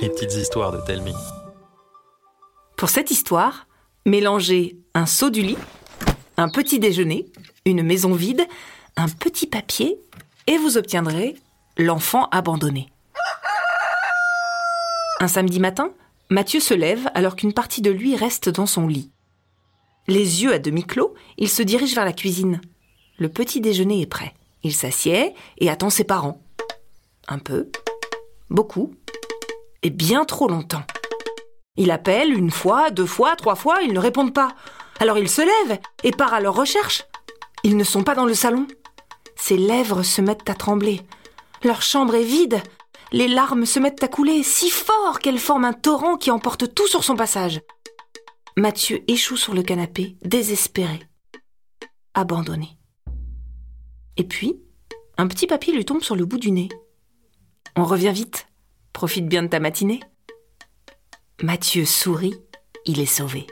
Les petites histoires de Telmi. Pour cette histoire, mélangez un saut du lit, un petit déjeuner, une maison vide, un petit papier, et vous obtiendrez l'enfant abandonné. Un samedi matin, Mathieu se lève alors qu'une partie de lui reste dans son lit. Les yeux à demi clos, il se dirige vers la cuisine. Le petit déjeuner est prêt. Il s'assied et attend ses parents. Un peu, beaucoup, et bien trop longtemps. Il appelle une fois, deux fois, trois fois, ils ne répondent pas. Alors il se lève et part à leur recherche. Ils ne sont pas dans le salon. Ses lèvres se mettent à trembler. Leur chambre est vide. Les larmes se mettent à couler si fort qu'elles forment un torrent qui emporte tout sur son passage. Mathieu échoue sur le canapé, désespéré, abandonné. Et puis, un petit papier lui tombe sur le bout du nez. On revient vite. Profite bien de ta matinée. Mathieu sourit, il est sauvé.